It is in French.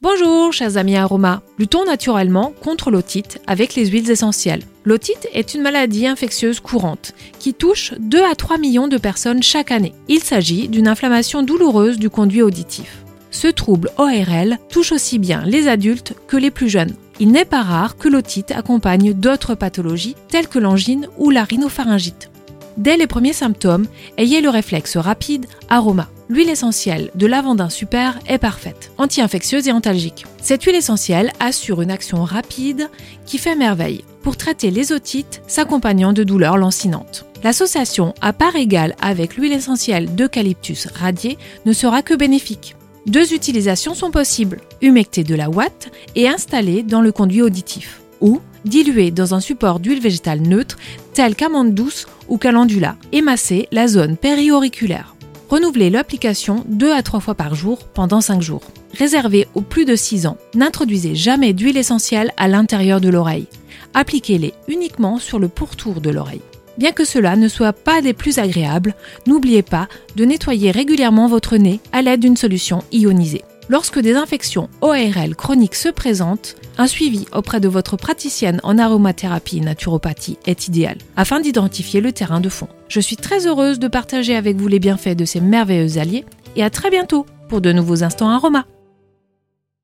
Bonjour chers amis aromas, luttons naturellement contre l'otite avec les huiles essentielles. L'otite est une maladie infectieuse courante qui touche 2 à 3 millions de personnes chaque année. Il s'agit d'une inflammation douloureuse du conduit auditif. Ce trouble ORL touche aussi bien les adultes que les plus jeunes. Il n'est pas rare que l'otite accompagne d'autres pathologies telles que l'angine ou la rhinopharyngite. Dès les premiers symptômes, ayez le réflexe rapide aroma. L'huile essentielle de lavandin super est parfaite, anti-infectieuse et antalgique. Cette huile essentielle assure une action rapide qui fait merveille pour traiter les otites s'accompagnant de douleurs lancinantes. L'association à part égale avec l'huile essentielle d'eucalyptus radié ne sera que bénéfique. Deux utilisations sont possibles, humecter de la ouate et installer dans le conduit auditif, ou diluer dans un support d'huile végétale neutre tel qu'amande douce ou calendula et la zone périauriculaire. Renouvelez l'application 2 à 3 fois par jour pendant 5 jours. Réservé aux plus de 6 ans, n'introduisez jamais d'huile essentielle à l'intérieur de l'oreille. Appliquez-les uniquement sur le pourtour de l'oreille. Bien que cela ne soit pas des plus agréables, n'oubliez pas de nettoyer régulièrement votre nez à l'aide d'une solution ionisée. Lorsque des infections ORL chroniques se présentent, un suivi auprès de votre praticienne en aromathérapie et naturopathie est idéal afin d'identifier le terrain de fond. Je suis très heureuse de partager avec vous les bienfaits de ces merveilleux alliés et à très bientôt pour de nouveaux instants aromas.